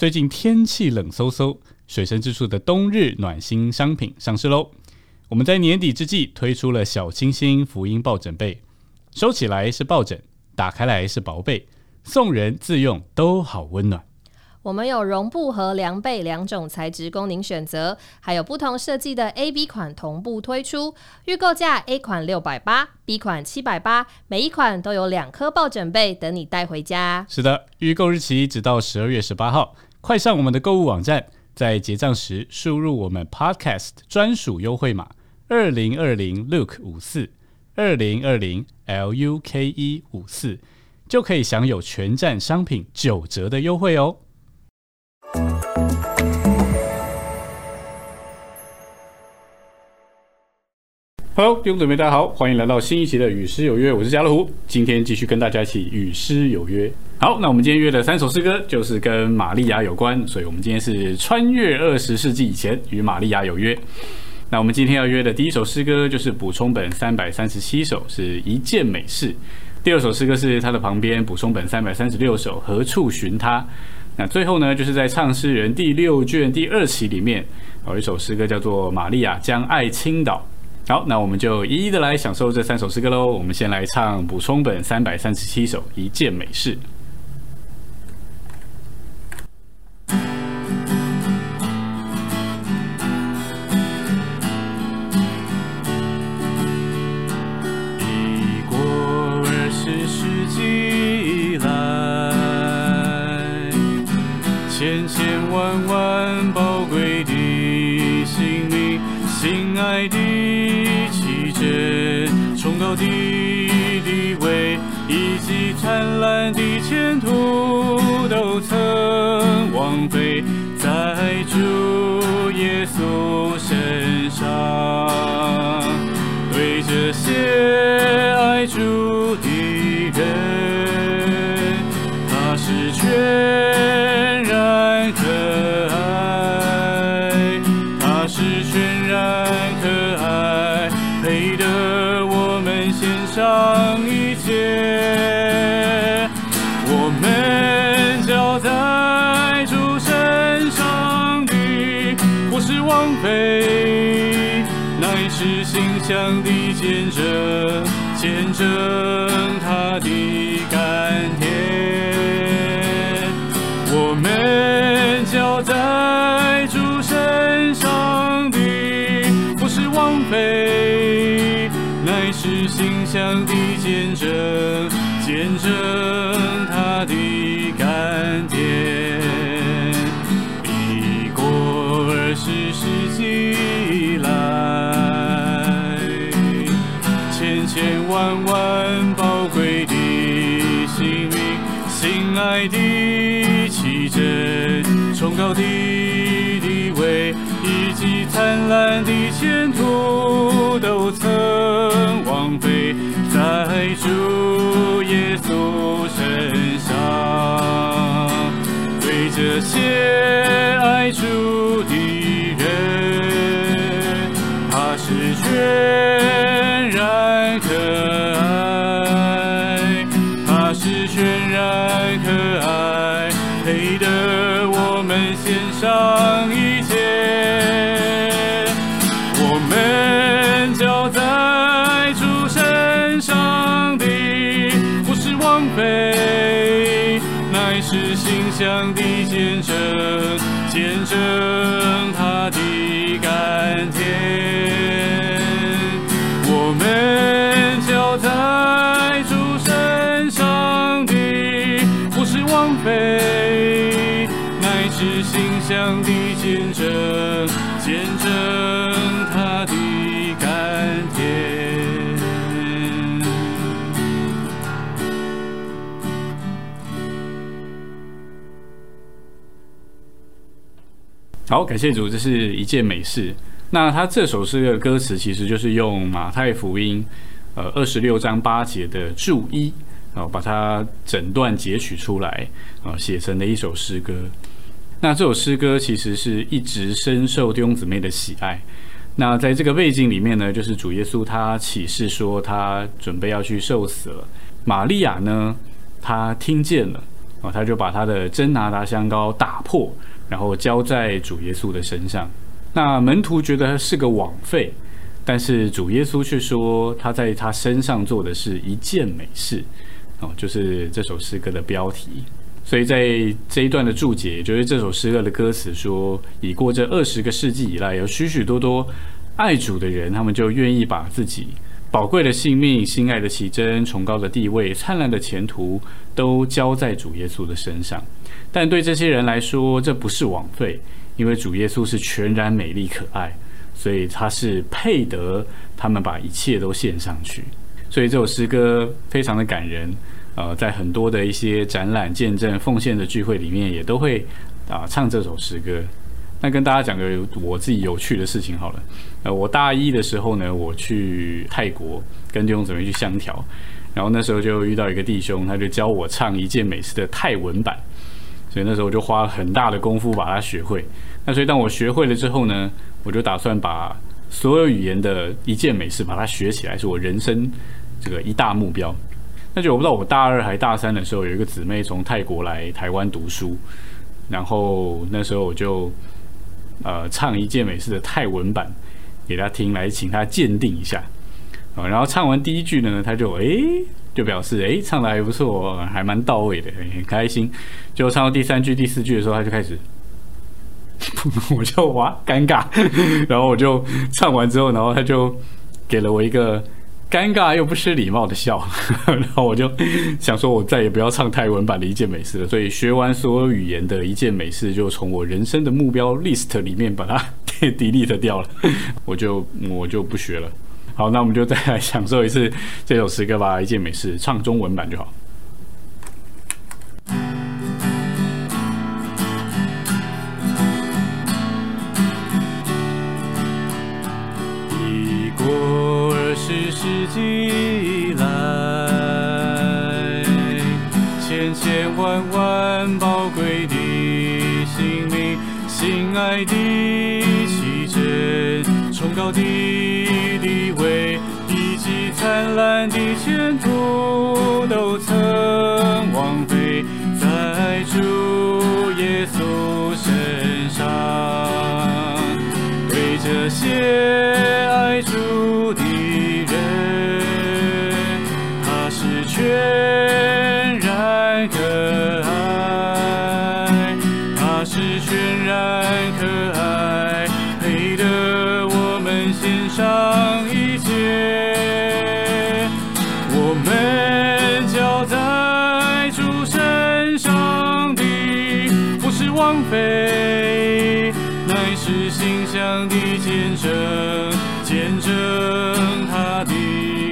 最近天气冷飕飕，水深之处的冬日暖心商品上市喽。我们在年底之际推出了小清新福音抱枕被，收起来是抱枕，打开来是薄被，送人自用都好温暖。我们有绒布和凉被两种材质供您选择，还有不同设计的 A、B 款同步推出。预购价 A 款六百八，B 款七百八，每一款都有两颗抱枕被等你带回家。是的，预购日期直到十二月十八号，快上我们的购物网站，在结账时输入我们 Podcast 专属优惠码二零二零 Look 五四二零二零 L U K E 五四，就可以享有全站商品九折的优惠哦。Hello，弟兄姊妹，大家好，欢迎来到新一期的《与诗有约》，我是家乐福，今天继续跟大家一起与诗有约。好，那我们今天约的三首诗歌就是跟玛利亚有关，所以我们今天是穿越二十世纪以前，与玛利亚有约。那我们今天要约的第一首诗歌就是补充本三百三十七首，是一件美事。第二首诗歌是它的旁边补充本三百三十六首，何处寻他？那最后呢，就是在唱诗人第六卷第二期里面有一首诗歌叫做《玛利亚将爱倾倒》。好，那我们就一一的来享受这三首诗歌喽。我们先来唱补充本三百三十七首《一件美事》。爱的奇珍，崇高的地位以及灿烂的前途，都曾枉费在主耶稣身上。对这些爱主的人，他是全是馨香的见证，见证他的高的地位以及灿烂的前途，都曾枉费在主耶稣身上。对这些爱主的人，他是全向的见证，见证他的甘甜。我们交在主身上的，不是王妃，乃是馨香的见证，见好，感谢主，这是一件美事。那他这首诗的歌词其实就是用马太福音呃二十六章八节的注一啊、把它整段截取出来啊、写成的一首诗歌。那这首诗歌其实是一直深受弟兄姊妹的喜爱。那在这个背景里面呢，就是主耶稣他启示说他准备要去受死了。玛利亚呢，她听见了，啊，他就把他的真拿达香膏打破，然后浇在主耶稣的身上。那门徒觉得是个枉费，但是主耶稣却说他在他身上做的是一件美事。哦，就是这首诗歌的标题。所以在这一段的注解，就是这首诗歌的歌词说：已过这二十个世纪以来，有许许多多爱主的人，他们就愿意把自己宝贵的性命、心爱的奇珍、崇高的地位、灿烂的前途，都交在主耶稣的身上。但对这些人来说，这不是枉费，因为主耶稣是全然美丽可爱，所以他是配得他们把一切都献上去。所以这首诗歌非常的感人。呃，在很多的一些展览、见证、奉献的聚会里面，也都会啊唱这首诗歌。那跟大家讲个我自己有趣的事情好了。呃，我大一的时候呢，我去泰国跟弟兄姊妹去相调，然后那时候就遇到一个弟兄，他就教我唱一件美事的泰文版，所以那时候我就花了很大的功夫把它学会。那所以当我学会了之后呢，我就打算把所有语言的一件美事把它学起来，是我人生这个一大目标。那就我不知道，我大二还大三的时候，有一个姊妹从泰国来台湾读书，然后那时候我就呃唱一件美式的泰文版给他听，来请他鉴定一下啊。然后唱完第一句呢，他就诶就表示诶唱的还不错，还蛮到位的，很开心。就唱到第三句、第四句的时候，他就开始，我就哇尴尬，然后我就唱完之后，然后他就给了我一个。尴尬又不失礼貌的笑，然后我就想说，我再也不要唱泰文版的一件美事了。所以学完所有语言的一件美事，就从我人生的目标 list 里面把它被 delete 掉了，我就我就不学了。好，那我们就再来享受一次这首诗歌吧，一件美事，唱中文版就好。崇高的地位，以及灿烂的前途，都曾往不是枉费，乃是馨香的见证，见证他的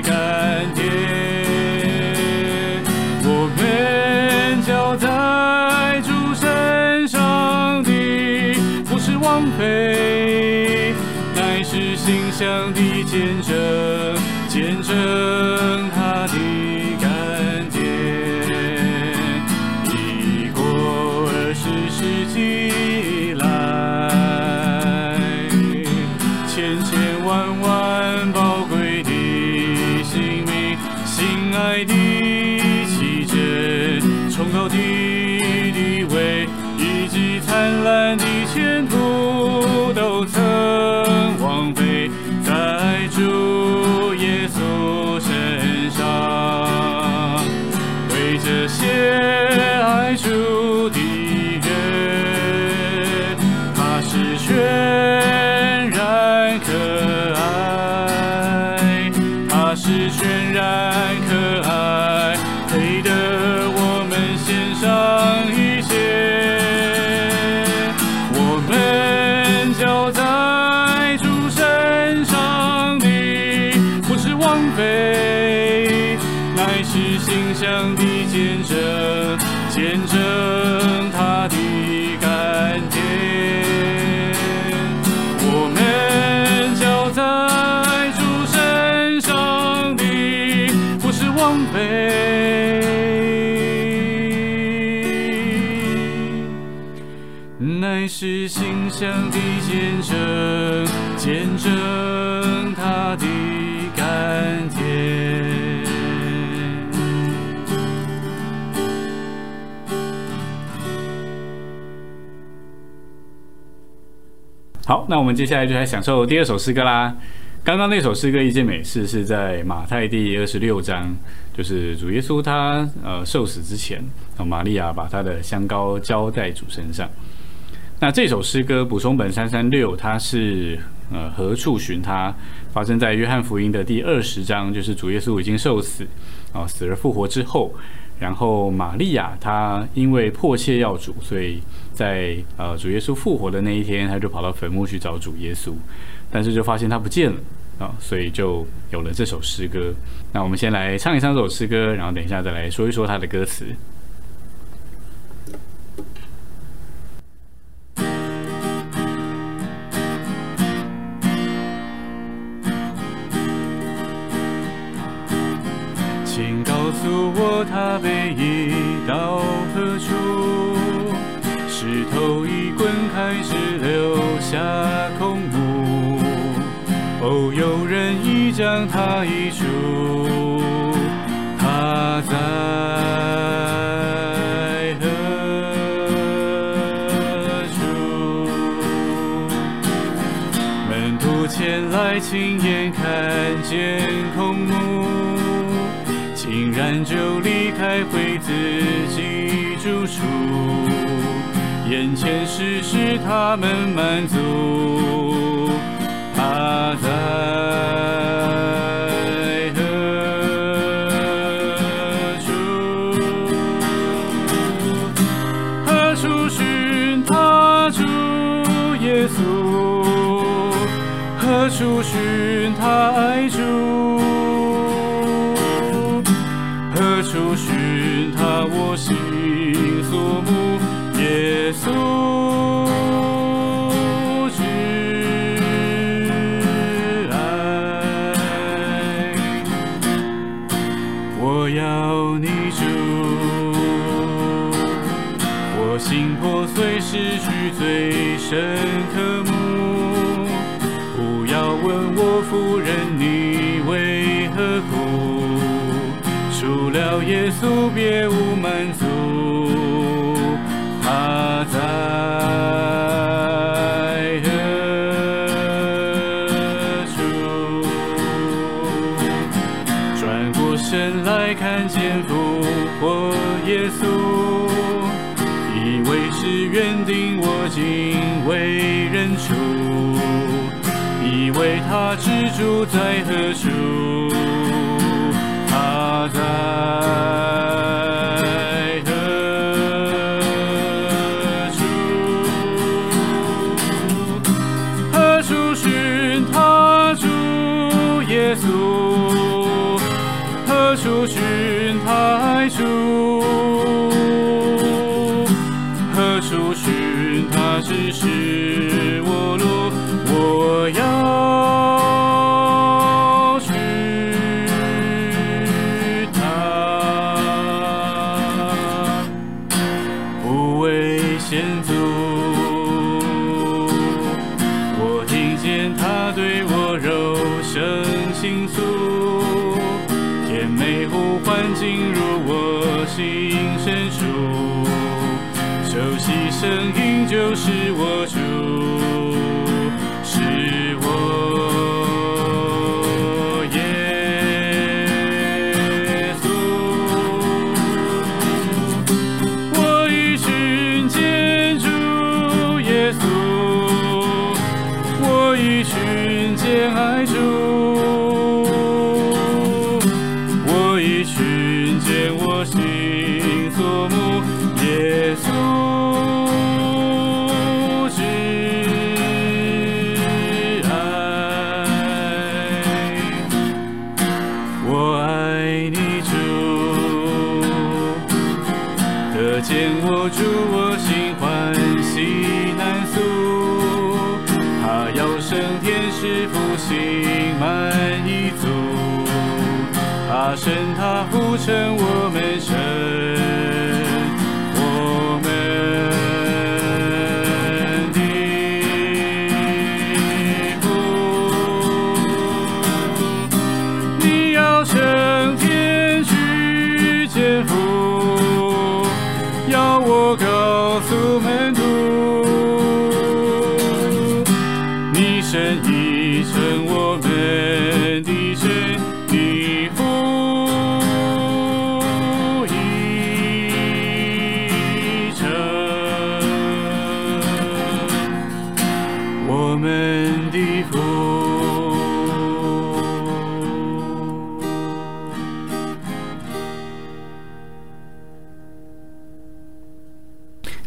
甘甜。在主身上的不是枉费，乃是馨香的见证，见证想的见证，见证他的甘甜。好，那我们接下来就来享受第二首诗歌啦。刚刚那首诗歌《一件美事》是在马太第二十六章，就是主耶稣他呃受死之前，玛利亚把她的香膏浇在主身上。那这首诗歌补充本三三六，它是呃何处寻他？发生在约翰福音的第二十章，就是主耶稣已经受死啊，死而复活之后。然后玛利亚她因为迫切要主，所以在呃主耶稣复活的那一天，她就跑到坟墓去找主耶稣，但是就发现他不见了啊，所以就有了这首诗歌。那我们先来唱一唱这首诗歌，然后等一下再来说一说它的歌词。他被移到何处？石头一滚开始留下空墓。哦，有人已将他移出，他在何处？门徒前来亲眼看见空墓。竟然就前事事他们满足，他在耶在何处？他在何处？何处寻他主耶稣？何处寻爱主，神他护城，我们神。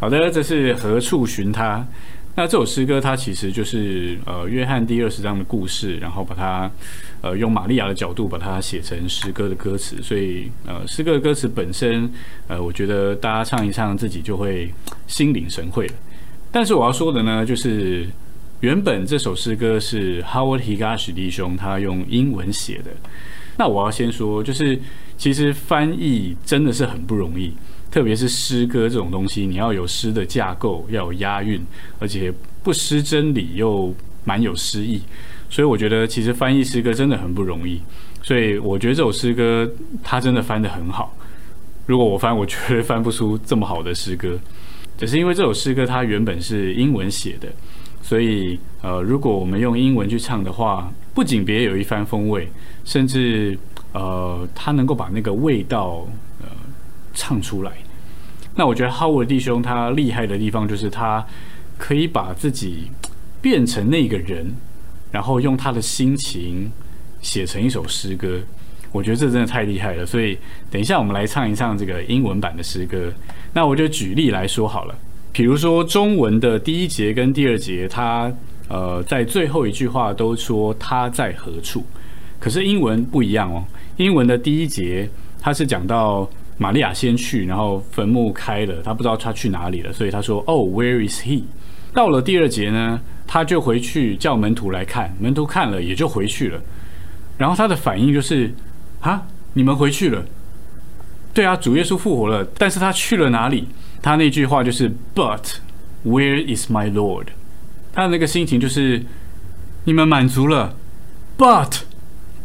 好的，这是何处寻他？那这首诗歌它其实就是呃约翰第二十章的故事，然后把它呃用玛利亚的角度把它写成诗歌的歌词，所以呃诗歌的歌词本身呃我觉得大家唱一唱自己就会心领神会了。但是我要说的呢，就是原本这首诗歌是 Howard Higashi 弟兄他用英文写的。那我要先说，就是其实翻译真的是很不容易。特别是诗歌这种东西，你要有诗的架构，要有押韵，而且不失真理又蛮有诗意，所以我觉得其实翻译诗歌真的很不容易。所以我觉得这首诗歌它真的翻得很好。如果我翻，我绝对翻不出这么好的诗歌。只是因为这首诗歌它原本是英文写的，所以呃，如果我们用英文去唱的话，不仅别有一番风味，甚至呃，它能够把那个味道。唱出来，那我觉得 Howard 弟兄他厉害的地方就是他可以把自己变成那个人，然后用他的心情写成一首诗歌。我觉得这真的太厉害了。所以等一下我们来唱一唱这个英文版的诗歌。那我就举例来说好了，比如说中文的第一节跟第二节，他呃在最后一句话都说他在何处，可是英文不一样哦。英文的第一节他是讲到。玛利亚先去，然后坟墓开了，他不知道他去哪里了，所以他说：“哦，Where is he？” 到了第二节呢，他就回去叫门徒来看，门徒看了也就回去了。然后他的反应就是：“啊，你们回去了？对啊，主耶稣复活了，但是他去了哪里？”他那句话就是：“But where is my Lord？” 他的那个心情就是：“你们满足了，But，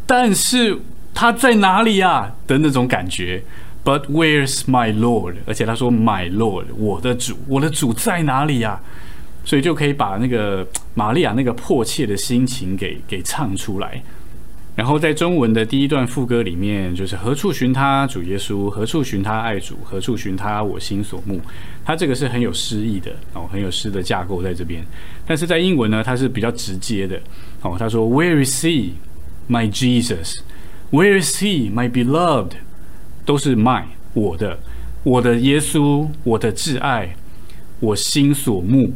但是他在哪里呀？”的那种感觉。But where's my Lord？而且他说 My Lord，我的主，我的主在哪里呀？所以就可以把那个 玛利亚那个迫切的心情给给唱出来。然后在中文的第一段副歌里面，就是何处寻他主耶稣？何处寻他爱主？何处寻他我心所慕？他这个是很有诗意的哦，很有诗的架构在这边。但是在英文呢，它是比较直接的哦。他说 Where is he, my Jesus? Where is he, my beloved? 都是 my 我的我的耶稣我的挚爱我心所慕。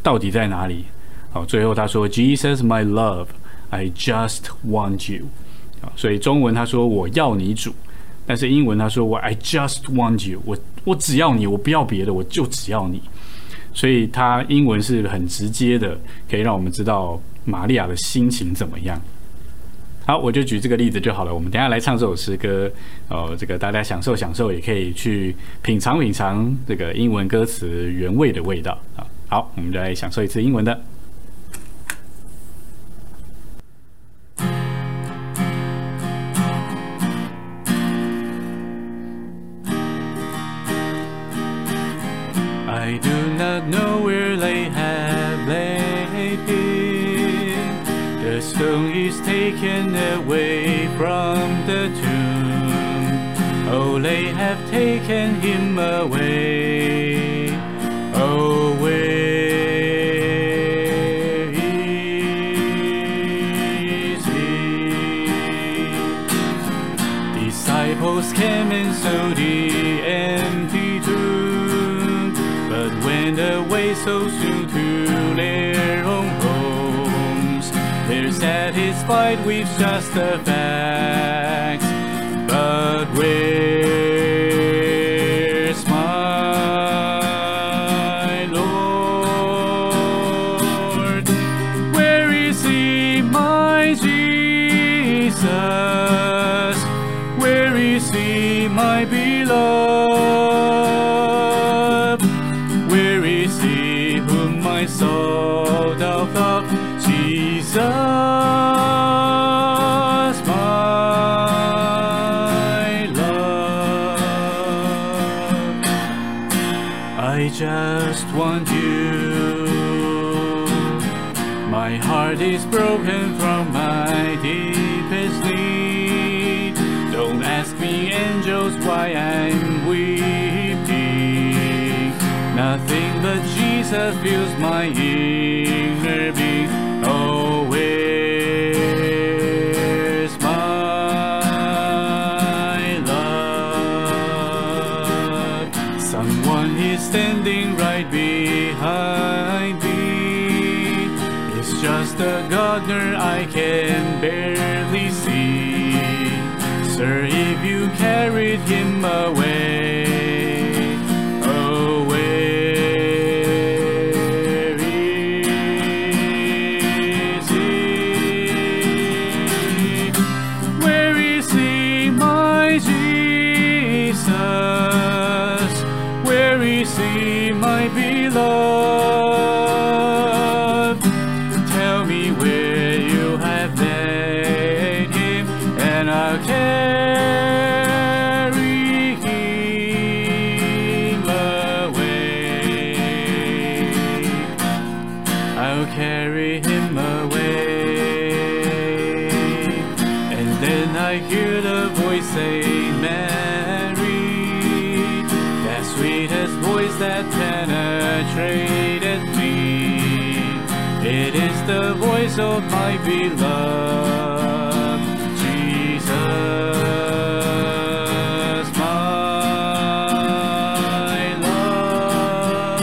到底在哪里？好，最后他说 Jesus my love I just want you 啊，所以中文他说我要你主，但是英文他说我 I just want you 我我只要你我不要别的我就只要你，所以他英文是很直接的，可以让我们知道玛利亚的心情怎么样。好，我就举这个例子就好了。我们等下来唱这首诗歌，哦，这个大家享受享受，也可以去品尝品尝这个英文歌词原味的味道啊。好，我们就来享受一次英文的。From the tomb. Oh, they have taken him away. fight weaves just the best. Just want you. My heart is broken from my deepest need. Don't ask me, angels, why I'm weeping. Nothing but Jesus fills my inner I can barely see. Sir, if you carried him away, where is he? Where is he, my Jesus? Where is he, my beloved? The voice of my beloved Jesus, my love.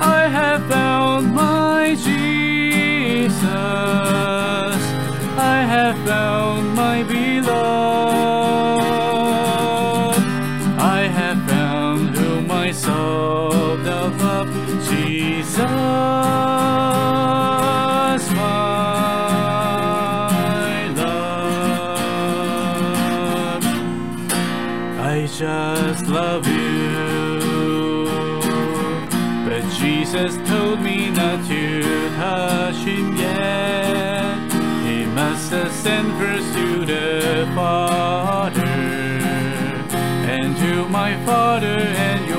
I have found my Jesus. I have found my beloved. I have found whom my soul ascend first to the Father, and to my Father and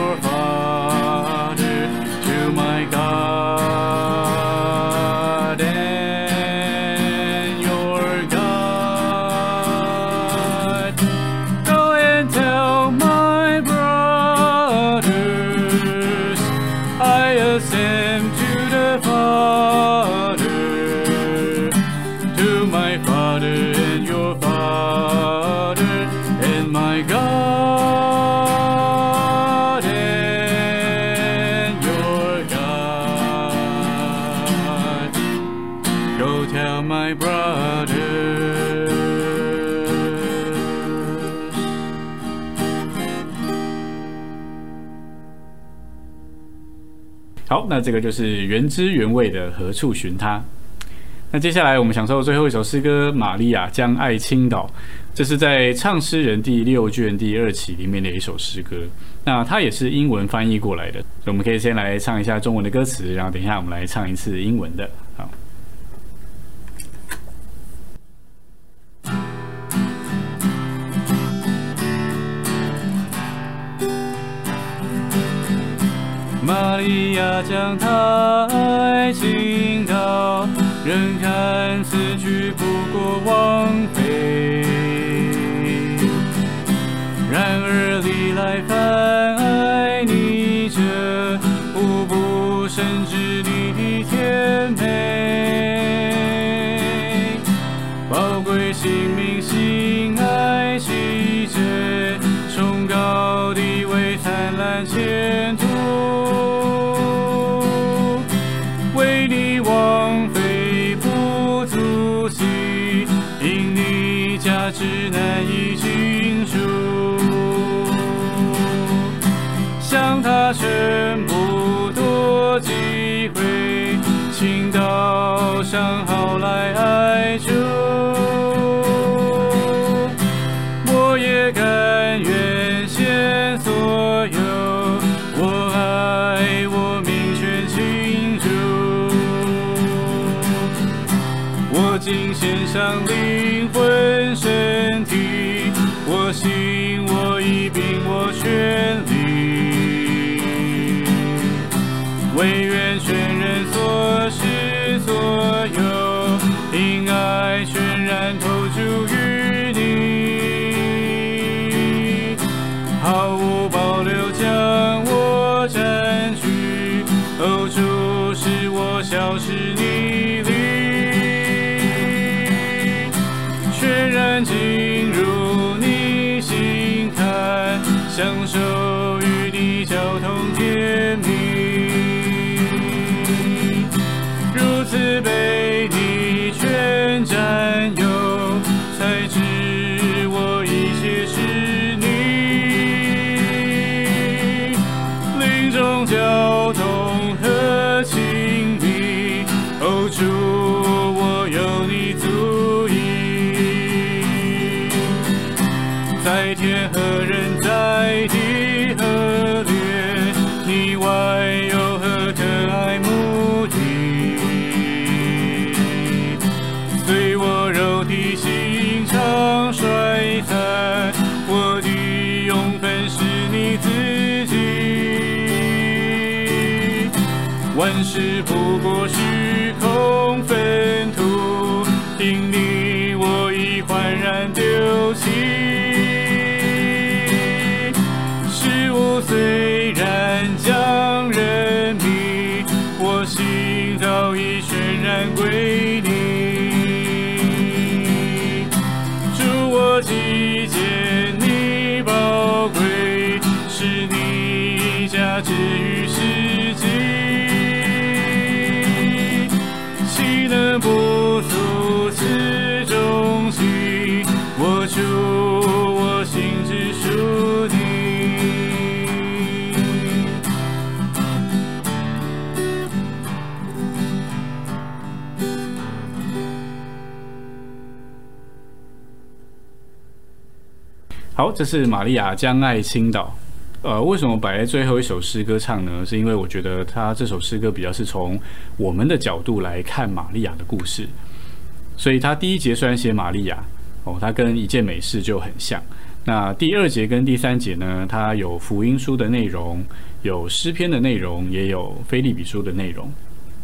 那这个就是原汁原味的何处寻他。那接下来我们享受最后一首诗歌《玛利亚将爱倾倒》，这是在唱诗人第六卷第二期里面的一首诗歌。那它也是英文翻译过来的，所以我们可以先来唱一下中文的歌词，然后等一下我们来唱一次英文的。他。将他爱情到，人看此去不过枉费。然而历来凡爱你者，无不深知你的甜美。倒上好来爱主。我也甘愿献所有，我爱我命全倾注。我尽献上灵魂身体，我心我意并我全力，唯愿全心爱全然投注于你，毫无保留将我占据。哦，主，使我消失你。里，全然进入你心坎，享受。好，这是玛利亚将爱倾倒。呃，为什么摆在最后一首诗歌唱呢？是因为我觉得他这首诗歌比较是从我们的角度来看玛利亚的故事，所以他第一节虽然写玛利亚，哦，他跟一件美事就很像。那第二节跟第三节呢，它有福音书的内容，有诗篇的内容，也有菲利比书的内容，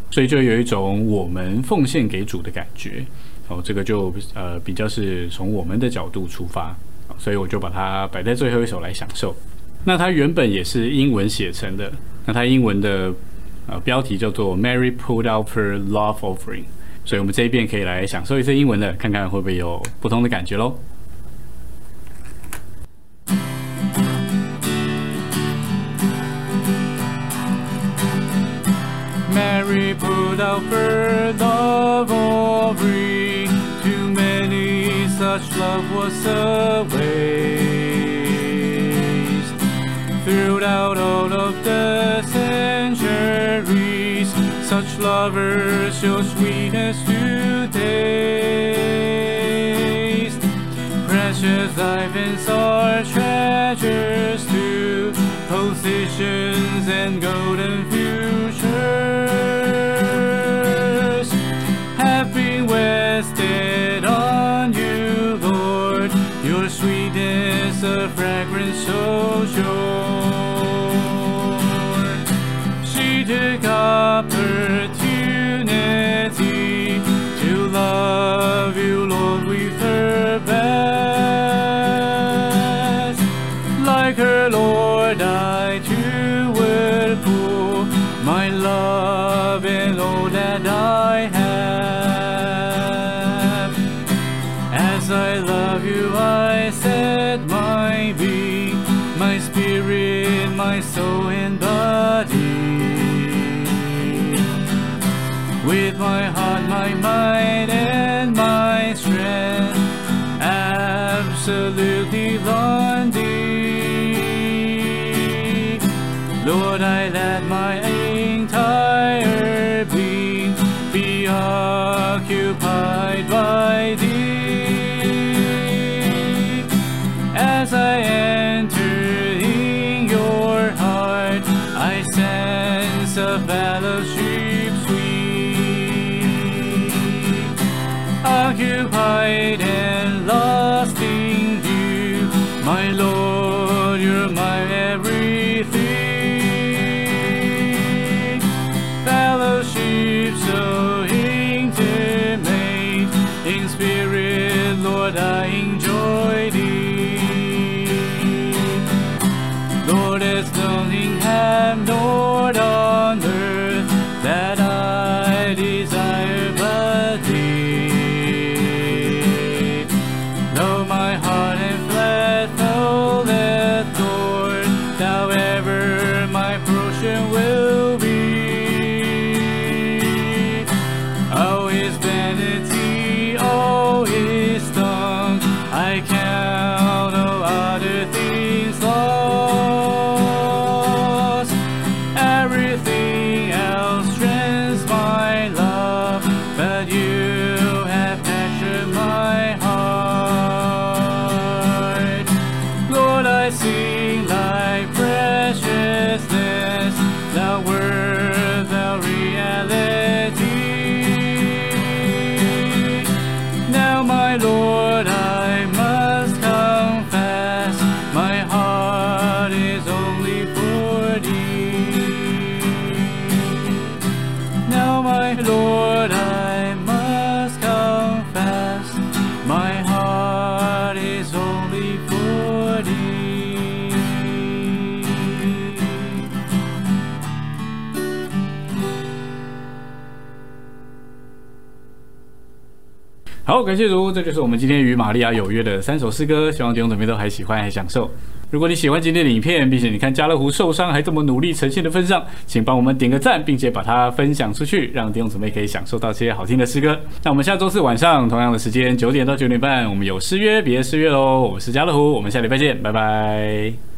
所以就有一种我们奉献给主的感觉。哦，这个就呃比较是从我们的角度出发。所以我就把它摆在最后一首来享受。那它原本也是英文写成的，那它英文的呃标题叫做 Mary Pulled Out Her Love Offering，所以我们这一遍可以来享受一次英文的，看看会不会有不同的感觉喽。Mary put out her love offering. To many such love was a waste. Throughout all of the centuries, such lovers show sweetness to taste. Precious diamonds are treasures to positions and golden futures. So sure. She took opportunity to love you, Lord, with her best. Like her, Lord, I too would pour my love and all that I have. My heart, my mind, and my strength, absolutely 谢如，这就是我们今天与玛利亚有约的三首诗歌，希望弟兄姊妹都还喜欢还享受。如果你喜欢今天的影片，并且你看家乐福受伤还这么努力呈现的份上，请帮我们点个赞，并且把它分享出去，让弟兄姊妹可以享受到些好听的诗歌。那我们下周四晚上同样的时间九点到九点半，我们有诗约，别失约喽！我是家乐福，我们下礼拜见，拜拜。